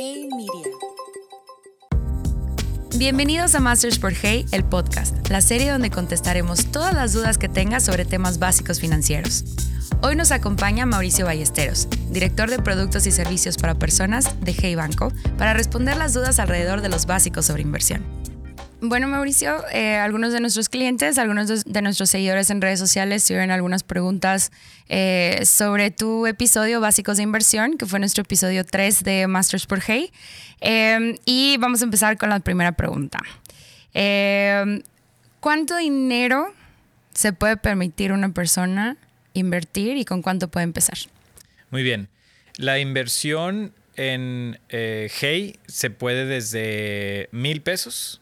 Hey Media. Bienvenidos a Masters por Hey, el podcast, la serie donde contestaremos todas las dudas que tengas sobre temas básicos financieros. Hoy nos acompaña Mauricio Ballesteros, director de productos y servicios para personas de Hey Banco, para responder las dudas alrededor de los básicos sobre inversión. Bueno, Mauricio, eh, algunos de nuestros clientes, algunos de, nuestros seguidores en redes sociales tuvieron algunas preguntas eh, sobre tu episodio Básicos de Inversión, que fue nuestro episodio 3 de Masters por Hey. Eh, y vamos a empezar con la primera pregunta. Eh, ¿Cuánto dinero se puede permitir una persona invertir y con cuánto puede empezar? Muy bien. La inversión en eh, Hey se puede desde mil pesos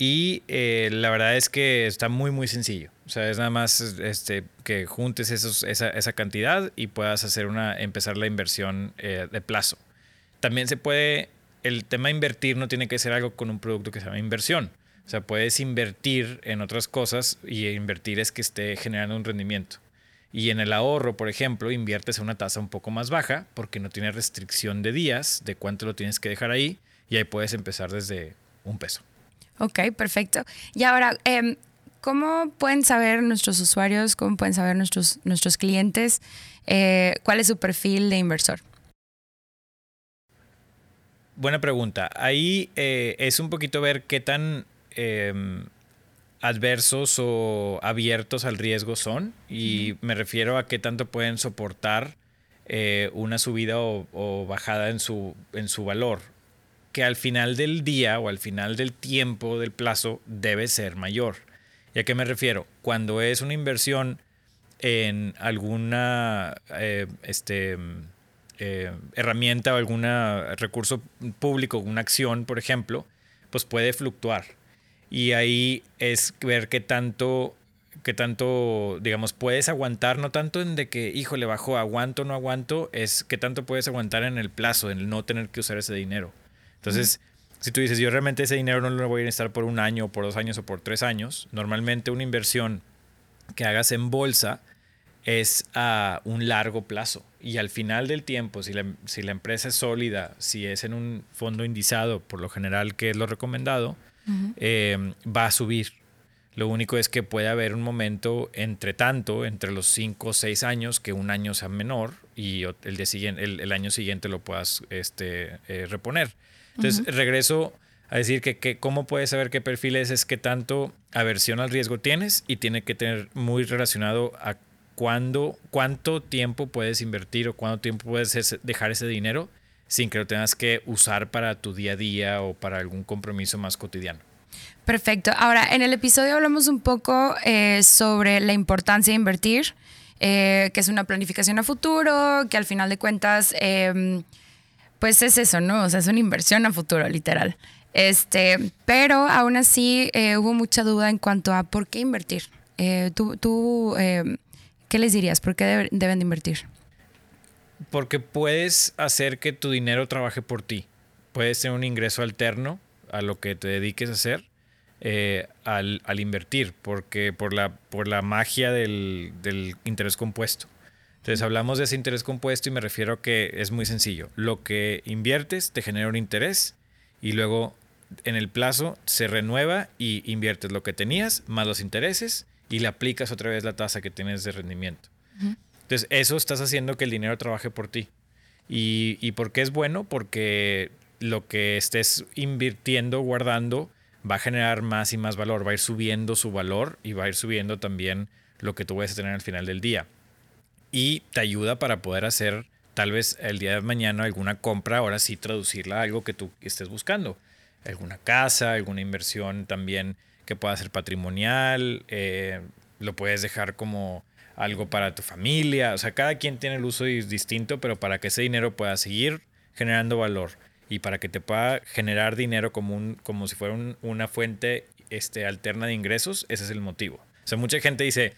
y eh, la verdad es que está muy, muy sencillo. O sea, es nada más este, que juntes esos, esa, esa cantidad y puedas hacer una, empezar la inversión eh, de plazo. También se puede, el tema invertir no tiene que ser algo con un producto que se llama inversión. O sea, puedes invertir en otras cosas y invertir es que esté generando un rendimiento. Y en el ahorro, por ejemplo, inviertes a una tasa un poco más baja porque no tiene restricción de días de cuánto lo tienes que dejar ahí y ahí puedes empezar desde un peso. Ok, perfecto. Y ahora, eh, ¿cómo pueden saber nuestros usuarios, cómo pueden saber nuestros, nuestros clientes eh, cuál es su perfil de inversor? Buena pregunta. Ahí eh, es un poquito ver qué tan eh, adversos o abiertos al riesgo son y me refiero a qué tanto pueden soportar eh, una subida o, o bajada en su, en su valor que al final del día o al final del tiempo del plazo debe ser mayor. ¿Y a qué me refiero? Cuando es una inversión en alguna eh, este, eh, herramienta o algún recurso público, una acción, por ejemplo, pues puede fluctuar. Y ahí es ver qué tanto, qué tanto, digamos, puedes aguantar, no tanto en de que, híjole, bajo, aguanto, no aguanto, es qué tanto puedes aguantar en el plazo, en no tener que usar ese dinero. Entonces, si tú dices, yo realmente ese dinero no lo voy a necesitar por un año, o por dos años o por tres años, normalmente una inversión que hagas en bolsa es a un largo plazo. Y al final del tiempo, si la, si la empresa es sólida, si es en un fondo indizado, por lo general que es lo recomendado, eh, va a subir. Lo único es que puede haber un momento entre tanto, entre los cinco o seis años, que un año sea menor y el, día siguiente, el, el año siguiente lo puedas este, eh, reponer. Entonces, regreso a decir que, que, cómo puedes saber qué perfil es, es qué tanto aversión al riesgo tienes y tiene que tener muy relacionado a cuándo, cuánto tiempo puedes invertir o cuánto tiempo puedes dejar ese dinero sin que lo tengas que usar para tu día a día o para algún compromiso más cotidiano. Perfecto. Ahora, en el episodio hablamos un poco eh, sobre la importancia de invertir, eh, que es una planificación a futuro, que al final de cuentas... Eh, pues es eso, ¿no? O sea, es una inversión a futuro, literal. Este, pero aún así eh, hubo mucha duda en cuanto a por qué invertir. Tú, tú eh, ¿qué les dirías? ¿Por qué debe, deben de invertir? Porque puedes hacer que tu dinero trabaje por ti. Puedes tener un ingreso alterno a lo que te dediques a hacer eh, al, al, invertir, porque por la, por la magia del, del interés compuesto. Entonces hablamos de ese interés compuesto y me refiero a que es muy sencillo. Lo que inviertes te genera un interés y luego en el plazo se renueva y inviertes lo que tenías más los intereses y le aplicas otra vez la tasa que tienes de rendimiento. Uh -huh. Entonces eso estás haciendo que el dinero trabaje por ti. Y, ¿Y por qué es bueno? Porque lo que estés invirtiendo, guardando, va a generar más y más valor, va a ir subiendo su valor y va a ir subiendo también lo que tú vas tener al final del día. Y te ayuda para poder hacer tal vez el día de mañana alguna compra, ahora sí traducirla a algo que tú estés buscando. Alguna casa, alguna inversión también que pueda ser patrimonial, eh, lo puedes dejar como algo para tu familia, o sea, cada quien tiene el uso distinto, pero para que ese dinero pueda seguir generando valor y para que te pueda generar dinero como, un, como si fuera un, una fuente este, alterna de ingresos, ese es el motivo. O sea, mucha gente dice,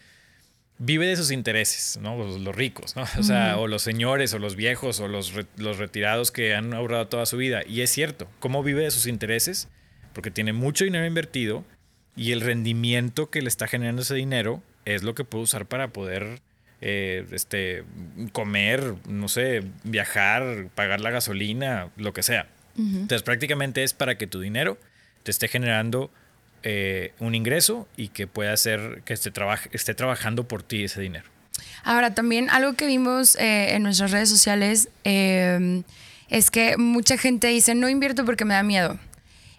vive de sus intereses, ¿no? Los, los ricos, ¿no? O sea, o los señores, o los viejos, o los, re, los retirados que han ahorrado toda su vida. Y es cierto, ¿cómo vive de sus intereses? Porque tiene mucho dinero invertido y el rendimiento que le está generando ese dinero es lo que puede usar para poder eh, este, comer, no sé, viajar, pagar la gasolina, lo que sea. Entonces prácticamente es para que tu dinero te esté generando eh, un ingreso y que pueda hacer que esté, esté trabajando por ti ese dinero. Ahora, también algo que vimos eh, en nuestras redes sociales em, es que mucha gente dice, no invierto porque me da miedo.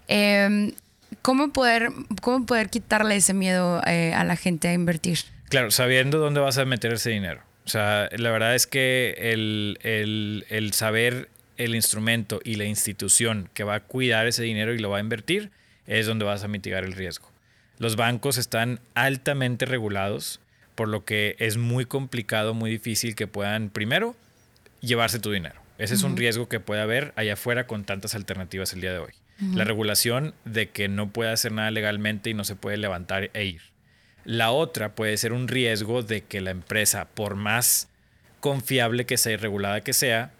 Em, ¿cómo, poder, ¿Cómo poder quitarle ese miedo a la gente a invertir? Claro, sabiendo dónde vas a meter ese dinero. O sea, la verdad es que el, el, el saber el instrumento y la institución que va a cuidar ese dinero y lo va a invertir es donde vas a mitigar el riesgo. Los bancos están altamente regulados, por lo que es muy complicado, muy difícil que puedan, primero, llevarse tu dinero. Ese es un riesgo que puede haber allá afuera con tantas alternativas el día de hoy. La regulación de que no puede hacer nada legalmente y no se puede levantar e ir. La otra puede ser un riesgo de que la empresa, por más confiable que sea y regulada que sea,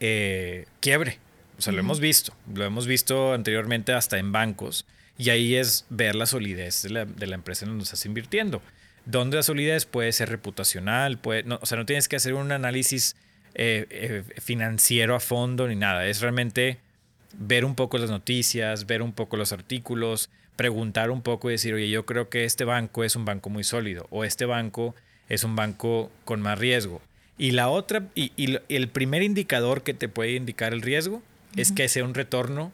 eh, quiebre. O sea, lo hemos visto. Lo hemos visto anteriormente hasta en bancos. Y ahí es ver la solidez de la, empresa en donde estás invirtiendo. Donde la solidez puede ser reputacional, puede, o sea, no tienes que hacer un análisis eh, eh, financiero a fondo ni nada. Es realmente ver un poco las noticias, ver un poco los artículos, preguntar un poco y decir, oye, yo creo que este banco es un banco muy sólido o este banco es un banco con más riesgo. Y la otra, y, el primer indicador que te puede indicar el riesgo es que sea un retorno,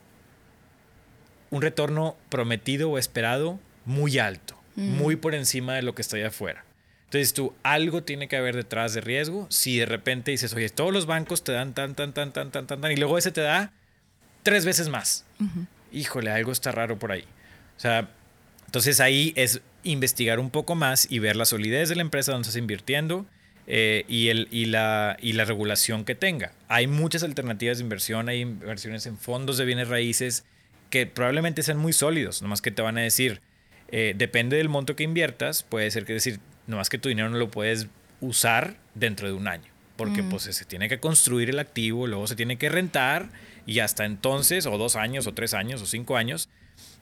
un retorno prometido o esperado muy alto, muy por encima de lo que está allá afuera. Entonces tú, algo tiene que haber detrás de riesgo. Si de repente dices, oye, todos los bancos te dan tan, tan, tan, tan, tan, tan, tan, y luego ese te da tres veces más. Híjole, algo está raro por ahí. O sea, entonces ahí es investigar un poco más y ver la solidez de la empresa donde estás invirtiendo eh, y, el, y, la, y la regulación que tenga. Hay muchas alternativas de inversión, hay inversiones en fondos de bienes raíces que probablemente sean muy sólidos, nomás que te van a decir, eh, depende del monto que inviertas, puede ser que decir, nomás que tu dinero no lo puedes usar dentro de un año, porque pues se tiene que construir el activo, luego se tiene que rentar y hasta entonces, o dos años, o tres años, o cinco años,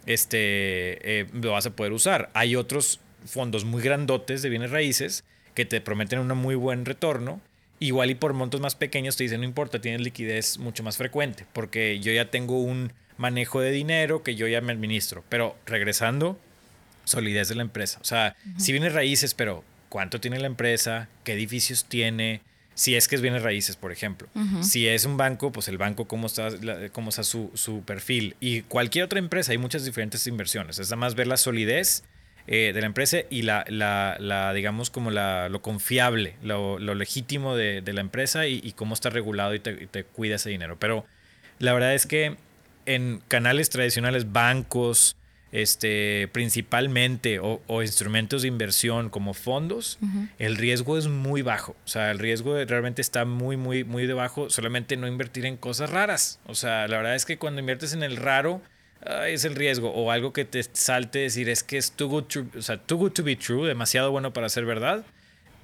este, eh, lo vas a poder usar. Hay otros fondos muy grandotes de bienes raíces que te prometen un muy buen retorno. Igual y por montos más pequeños te dicen, no importa, tienes liquidez mucho más frecuente, porque yo ya tengo un manejo de dinero que yo ya me administro. Pero regresando, solidez de la empresa. O sea, si bienes raíces, pero ¿cuánto tiene la empresa? ¿Qué edificios tiene? Si es que es bienes raíces, por ejemplo. Si es un banco, pues el banco, cómo está, cómo está su, su, perfil. Y cualquier otra empresa, hay muchas diferentes inversiones. Es nada más ver la solidez eh, de la empresa y la, la, la digamos, como la, lo confiable, lo, lo legítimo de, de, la empresa y, y, cómo está regulado y te, te cuida ese dinero. Pero la verdad es que en canales tradicionales, bancos, este, principalmente o, instrumentos de inversión como fondos, el riesgo es muy bajo. O sea, el riesgo realmente está muy, muy, muy debajo. Solamente no invertir en cosas raras. O sea, la verdad es que cuando inviertes en el raro, es el riesgo. O algo que te salte decir es que es too good, to, o sea, too good to be true, demasiado bueno para ser verdad.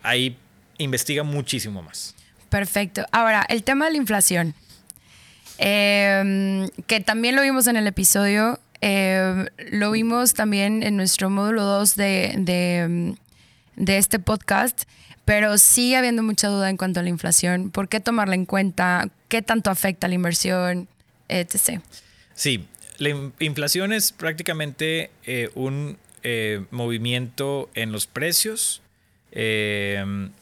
Ahí investiga muchísimo más. Perfecto. Ahora, el tema de la inflación. Em, que también lo vimos en el episodio eh, lo vimos también en nuestro módulo 2 de, de, este podcast, pero sigue habiendo mucha duda en cuanto a la inflación. ¿Por qué tomarla en cuenta? ¿Qué tanto afecta la inversión? Etc. Sí, la inflación es prácticamente eh, un eh, movimiento en los precios. en,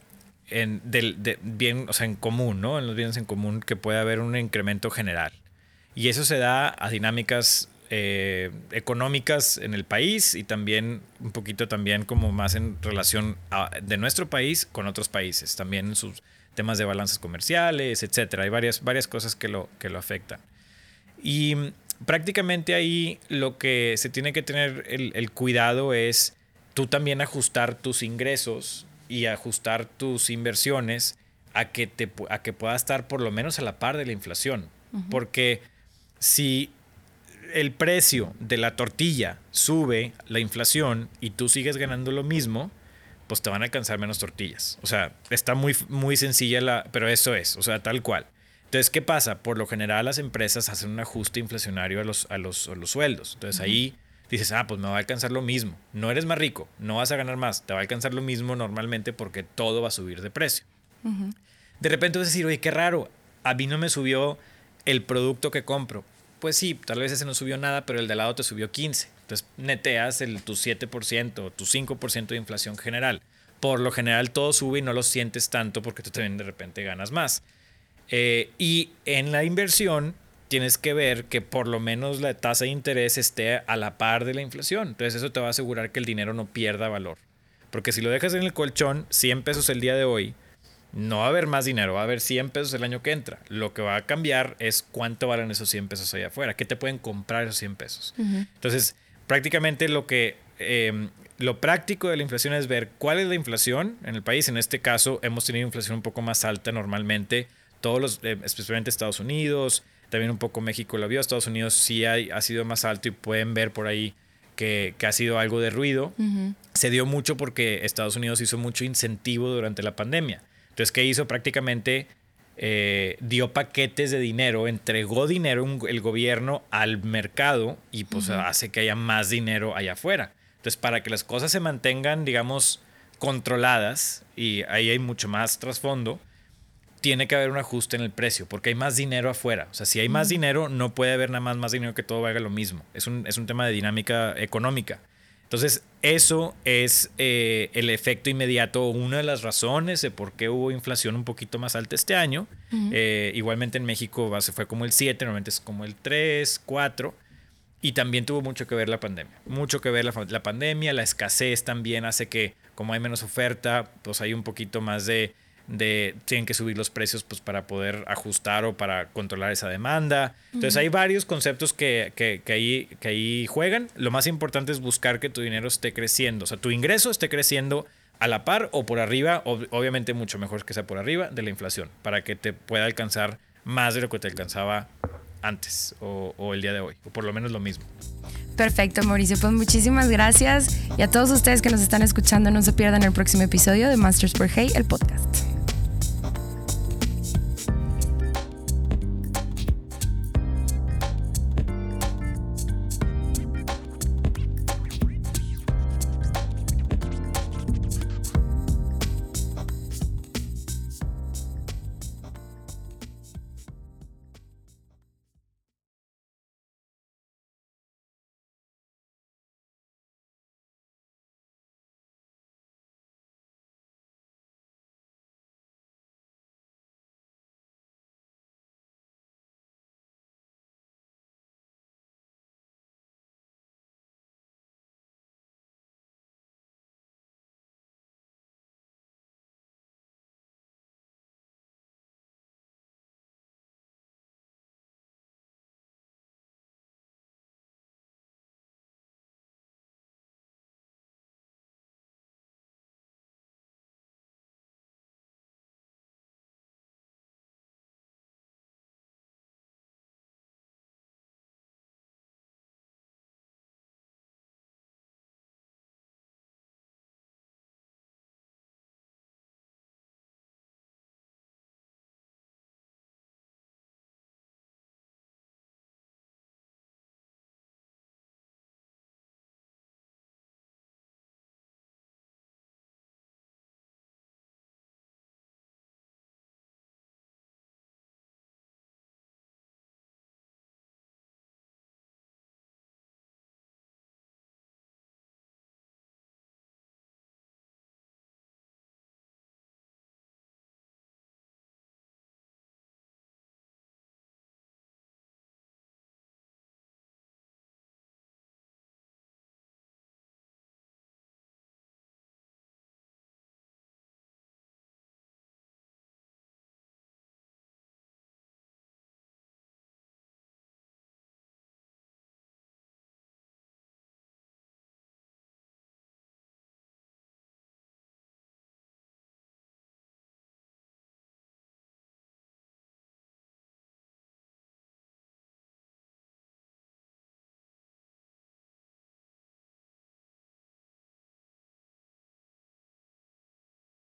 del, bien, o sea, en común, ¿no? En los bienes en común que puede haber un incremento general. Y eso se da a dinámicas eh, económicas en el país y también un poquito también como más en relación de nuestro país con otros países, también en sus temas de balanzas comerciales, etcétera. Hay varias, varias cosas que lo, que lo afectan. Y prácticamente ahí lo que se tiene que tener el, el cuidado es tú también ajustar tus ingresos y ajustar tus inversiones a que, te, a que pueda estar por lo menos a la par de la inflación. Porque si el precio de la tortilla sube la inflación y tú sigues ganando lo mismo, pues te van a alcanzar menos tortillas. O sea, está muy, muy sencilla la, pero eso es, o sea, tal cual. Entonces, ¿qué pasa? Por lo general las empresas hacen un ajuste inflacionario a los, a los, a los sueldos. Entonces ahí dices, ah, pues me va a alcanzar lo mismo. No eres más rico, no vas a ganar más, te va a alcanzar lo mismo normalmente porque todo va a subir de precio. De repente vas a decir, oye, qué raro, a mí no me subió el producto que compro. Pues sí, tal vez ese no subió nada, pero el de lado te subió 15. Entonces neteas el, tu 7%, tu 5% de inflación general. Por lo general todo sube y no lo sientes tanto porque tú también de repente ganas más. Eh, y en la inversión tienes que ver que por lo menos la tasa de interés esté a la par de la inflación. Entonces eso te va a asegurar que el dinero no pierda valor. Porque si lo dejas en el colchón, 100 pesos el día de hoy, no va a haber más dinero, va a haber 100 pesos el año que entra. Lo que va a cambiar es cuánto valen esos 100 pesos allá afuera, qué te pueden comprar esos 100 pesos. Entonces, prácticamente lo que... Em, lo práctico de la inflación es ver cuál es la inflación en el país. En este caso, hemos tenido inflación un poco más alta normalmente. Todos los, eh, especialmente Estados Unidos, también un poco México lo vio. Estados Unidos sí ha sido más alto y pueden ver por ahí que, ha sido algo de ruido. Se dio mucho porque Estados Unidos hizo mucho incentivo durante la pandemia. Entonces, ¿qué hizo? Prácticamente eh, dio paquetes de dinero, entregó dinero el gobierno al mercado y pues hace que haya más dinero allá afuera. Entonces, para que las cosas se mantengan, digamos, controladas, y ahí hay mucho más trasfondo, tiene que haber un ajuste en el precio, porque hay más dinero afuera. O sea, si hay más dinero, no puede haber nada más, más dinero que todo valga lo mismo. Es un, es un tema de dinámica económica. Entonces, eso es eh, el efecto inmediato, una de las razones de por qué hubo inflación un poquito más alta este año. Eh, igualmente en México se fue como el 7, normalmente es como el 3, 4. Y también tuvo mucho que ver la pandemia. Mucho que ver la, la pandemia, la escasez también hace que, como hay menos oferta, pues hay un poquito más de de tienen que subir los precios pues para poder ajustar o para controlar esa demanda. Entonces hay varios conceptos que, que, que, ahí, que ahí juegan. Lo más importante es buscar que tu dinero esté creciendo, o sea, tu ingreso esté creciendo a la par o por arriba, obviamente mucho mejor que sea por arriba de la inflación, para que te pueda alcanzar más de lo que te alcanzaba antes o, o el día de hoy, o por lo menos lo mismo. Perfecto, Mauricio. Pues muchísimas gracias. Y a todos ustedes que nos están escuchando, no se pierdan el próximo episodio de Masters por Hey, el podcast.